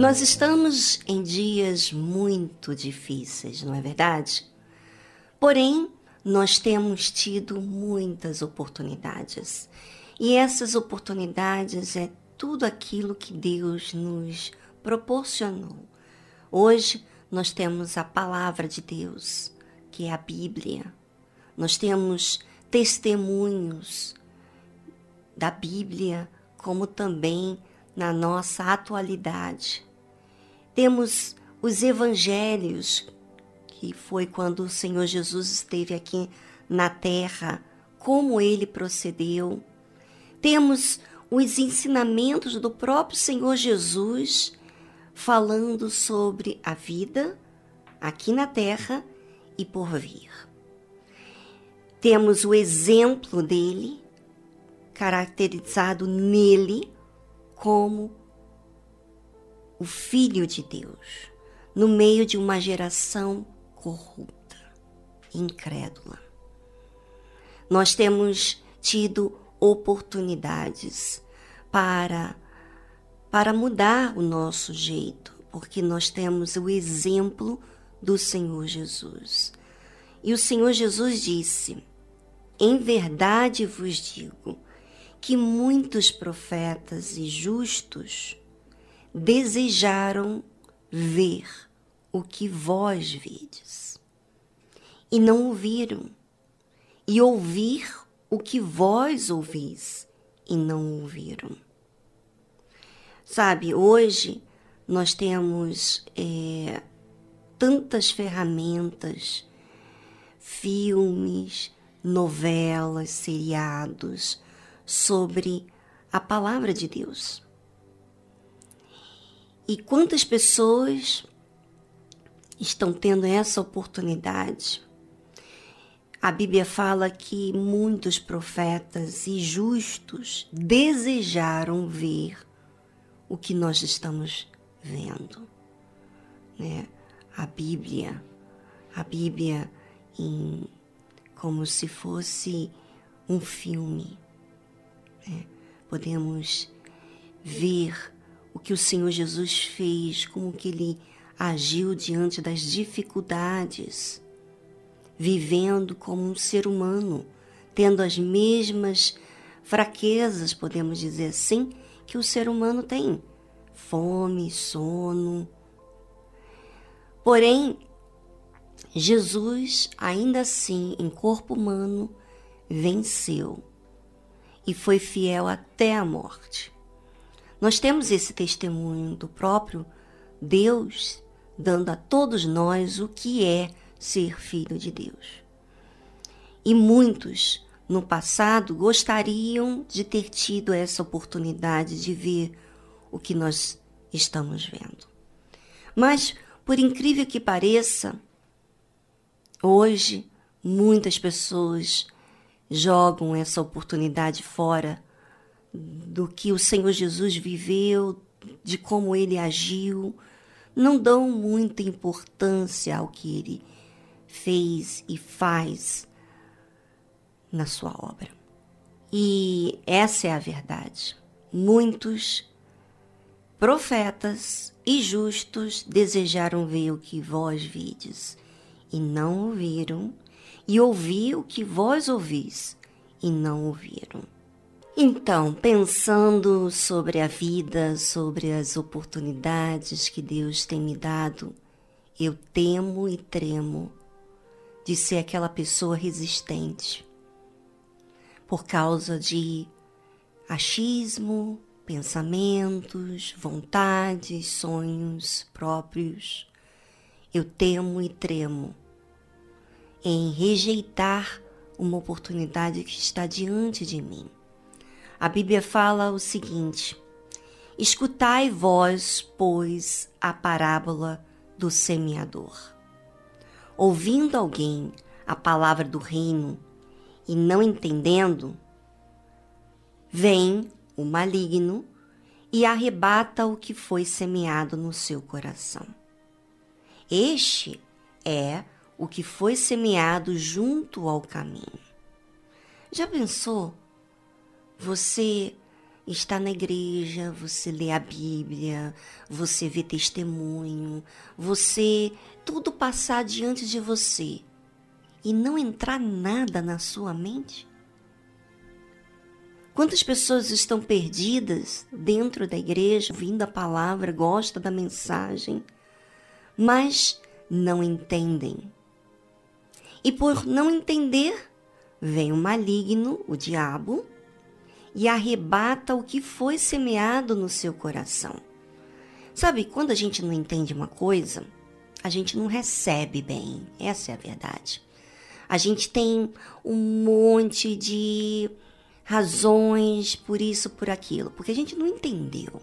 Nós estamos em dias muito difíceis, não é verdade? Porém, nós temos tido muitas oportunidades. E essas oportunidades é tudo aquilo que Deus nos proporcionou. Hoje nós temos a palavra de Deus, que é a Bíblia. Nós temos testemunhos da Bíblia, como também na nossa atualidade. Temos os evangelhos, que foi quando o Senhor Jesus esteve aqui na terra, como ele procedeu. Temos os ensinamentos do próprio Senhor Jesus falando sobre a vida aqui na terra e por vir. Temos o exemplo dele, caracterizado nele como o Filho de Deus, no meio de uma geração corrupta, incrédula. Nós temos tido oportunidades para para mudar o nosso jeito, porque nós temos o exemplo do Senhor Jesus. E o Senhor Jesus disse: Em verdade vos digo que muitos profetas e justos desejaram ver o que vós vedes, e não ouviram, e ouvir o que vós ouvis, e não ouviram. Sabe, hoje nós temos é, tantas ferramentas, filmes, novelas, seriados sobre a palavra de Deus. E quantas pessoas estão tendo essa oportunidade? A Bíblia fala que muitos profetas e justos desejaram ver o que nós estamos vendo. Né? A Bíblia, a Bíblia em, como se fosse um filme. Né? Podemos ver o que o Senhor Jesus fez, como que ele agiu diante das dificuldades, vivendo como um ser humano, tendo as mesmas fraquezas, podemos dizer assim, que o ser humano tem: fome, sono. Porém, Jesus, ainda assim, em corpo humano, venceu e foi fiel até a morte. Nós temos esse testemunho do próprio Deus dando a todos nós o que é ser filho de Deus. E muitos no passado gostariam de ter tido essa oportunidade de ver o que nós estamos vendo. Mas, por incrível que pareça, hoje muitas pessoas jogam essa oportunidade fora do que o Senhor Jesus viveu, de como ele agiu, não dão muita importância ao que ele fez e faz na sua obra. E essa é a verdade. Muitos profetas e justos desejaram ver o que vós vides, e não ouviram, e ouvir o que vós ouvis, e não ouviram. Então, pensando sobre a vida, sobre as oportunidades que Deus tem me dado, eu temo e tremo de ser aquela pessoa resistente por causa de achismo, pensamentos, vontades, sonhos próprios. Eu temo e tremo em rejeitar uma oportunidade que está diante de mim. A Bíblia fala o seguinte: Escutai vós, pois, a parábola do semeador. Ouvindo alguém a palavra do reino e não entendendo, vem o maligno e arrebata o que foi semeado no seu coração. Este é o que foi semeado junto ao caminho. Já pensou? Você está na igreja, você lê a Bíblia, você vê testemunho, você tudo passar diante de você e não entrar nada na sua mente? Quantas pessoas estão perdidas dentro da igreja, ouvindo a palavra, gostam da mensagem, mas não entendem. E por não entender, vem o maligno, o diabo, e arrebata o que foi semeado no seu coração. Sabe, quando a gente não entende uma coisa, a gente não recebe bem. Essa é a verdade. A gente tem um monte de razões por isso, por aquilo, porque a gente não entendeu.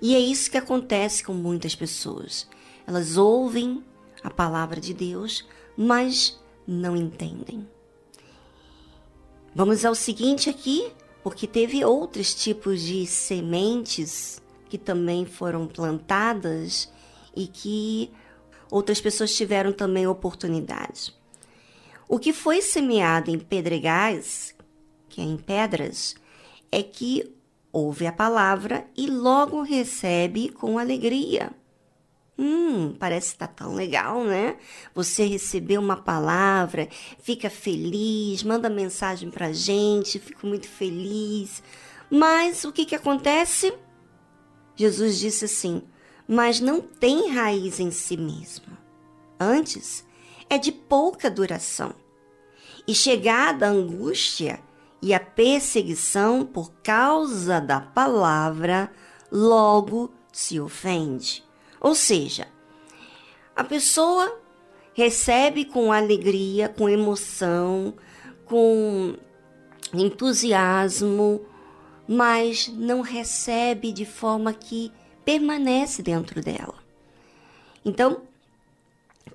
E é isso que acontece com muitas pessoas. Elas ouvem a palavra de Deus, mas não entendem. Vamos ao seguinte aqui, porque teve outros tipos de sementes que também foram plantadas e que outras pessoas tiveram também oportunidade. O que foi semeado em pedregais, que é em pedras, é que ouve a palavra e logo recebe com alegria. Hum, parece que tá tão legal, né? Você recebeu uma palavra, fica feliz, manda mensagem pra gente, fico muito feliz. Mas o que que acontece? Jesus disse assim: "Mas não tem raiz em si mesmo. Antes, é de pouca duração. E chegada a angústia e a perseguição por causa da palavra, logo se ofende." Ou seja, a pessoa recebe com alegria, com emoção, com entusiasmo, mas não recebe de forma que permanece dentro dela. Então,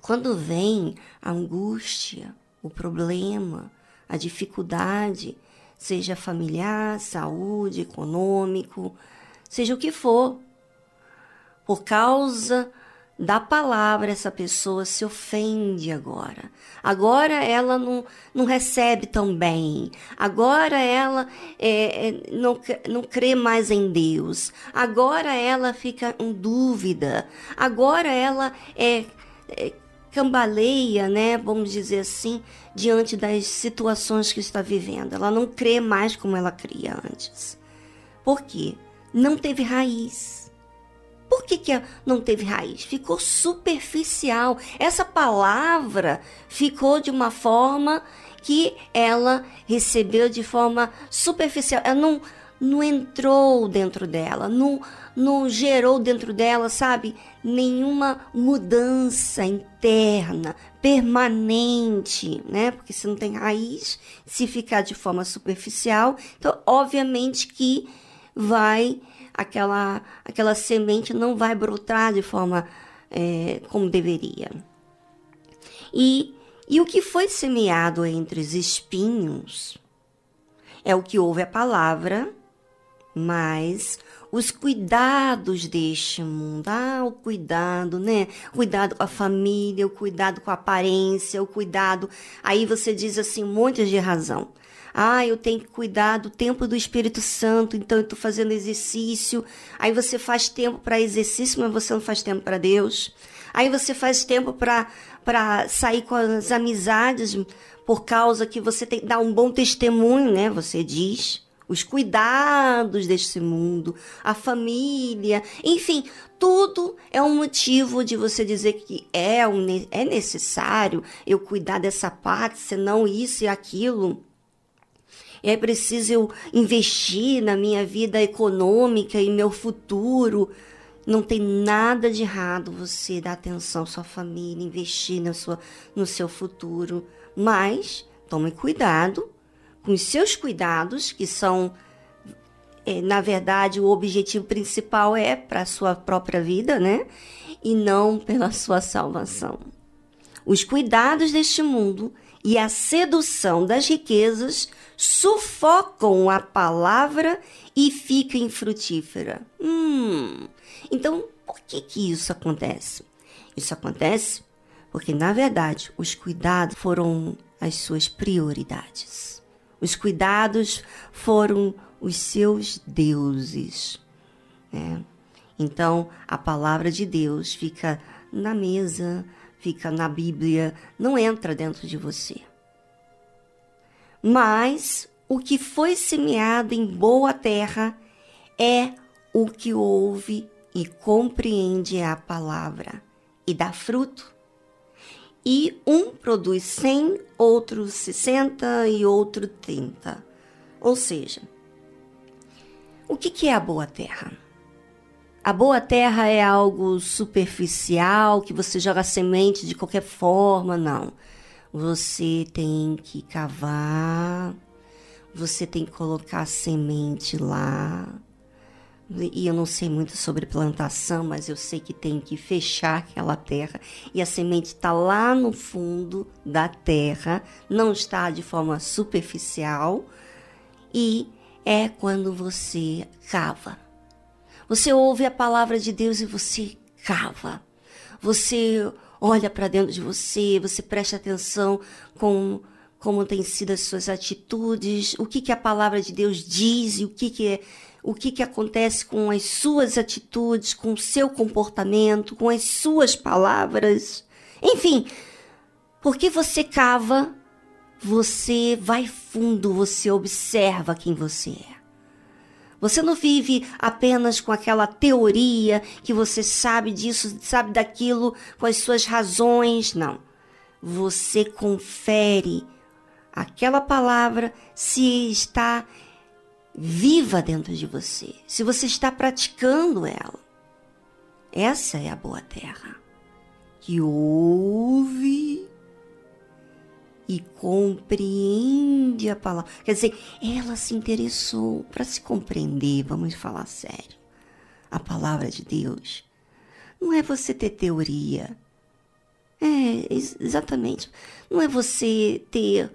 quando vem a angústia, o problema, a dificuldade, seja familiar, saúde, econômico, seja o que for, por causa da palavra, essa pessoa se ofende agora. Agora ela não, não recebe tão bem. Agora ela é, é, não, não crê mais em Deus. Agora ela fica em dúvida. Agora ela é, é cambaleia, né? Vamos dizer assim, diante das situações que está vivendo. Ela não crê mais como ela cria antes. Por quê? Não teve raiz por que, que não teve raiz? Ficou superficial. Essa palavra ficou de uma forma que ela recebeu de forma superficial. Ela não, não entrou dentro dela, não, não gerou dentro dela, sabe, nenhuma mudança interna, permanente, né? Porque se não tem raiz, se ficar de forma superficial, então obviamente que vai aquela, aquela semente não vai brotar de forma é, como deveria. E, e o que foi semeado entre os espinhos é o que ouve a palavra, mas os cuidados deste mundo. Ah, o cuidado, né? Cuidado com a família, o cuidado com a aparência, o cuidado. Aí você diz assim, um monte de razão. Ah, eu tenho que cuidar do tempo do Espírito Santo, então eu estou fazendo exercício. Aí você faz tempo para exercício, mas você não faz tempo para Deus. Aí você faz tempo para sair com as amizades, por causa que você tem que dar um bom testemunho, né? Você diz. Os cuidados deste mundo, a família, enfim, tudo é um motivo de você dizer que é, um, é necessário eu cuidar dessa parte, senão isso e aquilo é preciso eu investir na minha vida econômica e meu futuro. Não tem nada de errado você dar atenção à sua família, investir na sua, no seu futuro. Mas tome cuidado com os seus cuidados, que são, é, na verdade, o objetivo principal é para a sua própria vida, né? E não pela sua salvação. Os cuidados deste mundo e a sedução das riquezas sufocam a palavra e fica infrutífera. Hum, então por que, que isso acontece? Isso acontece porque, na verdade, os cuidados foram as suas prioridades. Os cuidados foram os seus deuses. Né? Então, a palavra de Deus fica na mesa, fica na Bíblia, não entra dentro de você. Mas o que foi semeado em boa terra é o que ouve e compreende a palavra e dá fruto. E um produz 100, outro 60 e outro 30. Ou seja, o que é a boa terra? A boa terra é algo superficial, que você joga semente de qualquer forma, não. Você tem que cavar, você tem que colocar semente lá. E eu não sei muito sobre plantação, mas eu sei que tem que fechar aquela terra e a semente está lá no fundo da terra, não está de forma superficial. E é quando você cava. Você ouve a palavra de Deus e você cava. Você olha para dentro de você, você presta atenção com como têm sido as suas atitudes, o que, que a palavra de Deus diz e o que, que é, o que, que acontece com as suas atitudes, com o seu comportamento, com as suas palavras. Enfim, porque você cava, você vai fundo, você observa quem você é. Você não vive apenas com aquela teoria que você sabe disso, sabe daquilo, com as suas razões. Não. Você confere aquela palavra se está viva dentro de você, se você está praticando ela. Essa é a boa terra que ouve e compreende a palavra. Quer dizer, ela se interessou para se compreender, vamos falar sério. A palavra de Deus não é você ter teoria. É, exatamente. Não é você ter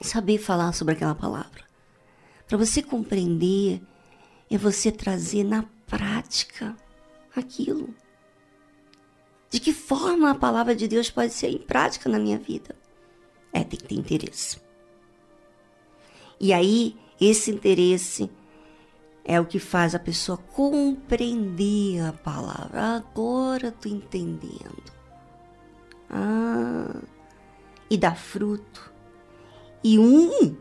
saber falar sobre aquela palavra. Para você compreender, é você trazer na prática aquilo. De que forma a palavra de Deus pode ser em prática na minha vida? É, tem que ter interesse. E aí, esse interesse é o que faz a pessoa compreender a palavra. Agora tô entendendo. Ah, e dá fruto. E um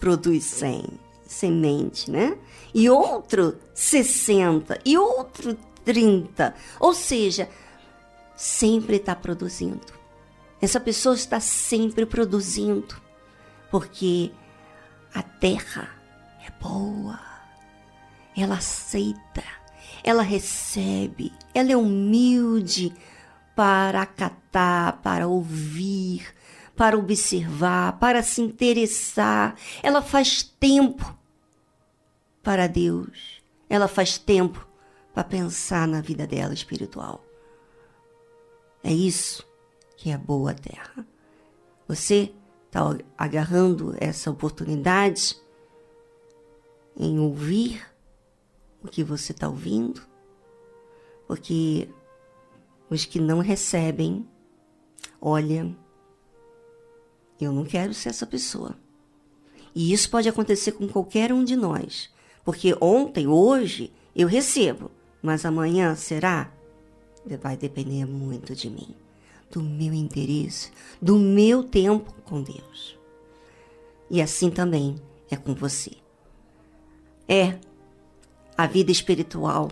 produz 100 semente, né? E outro 60 e outro 30. Ou seja, sempre está produzindo. Essa pessoa está sempre produzindo, porque a terra é boa, ela aceita, ela recebe, ela é humilde para acatar, para ouvir, para observar, para se interessar. Ela faz tempo para Deus, ela faz tempo para pensar na vida dela espiritual. É isso que é boa terra. Você está agarrando essa oportunidade em ouvir o que você está ouvindo, porque os que não recebem, olha, eu não quero ser essa pessoa. E isso pode acontecer com qualquer um de nós, porque ontem, hoje, eu recebo, mas amanhã será? Vai depender muito de mim do meu interesse, do meu tempo com Deus. E assim também é com você. É, a vida espiritual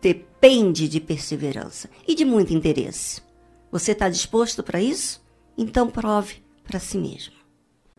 depende de perseverança e de muito interesse. Você está disposto para isso? Então prove para si mesmo.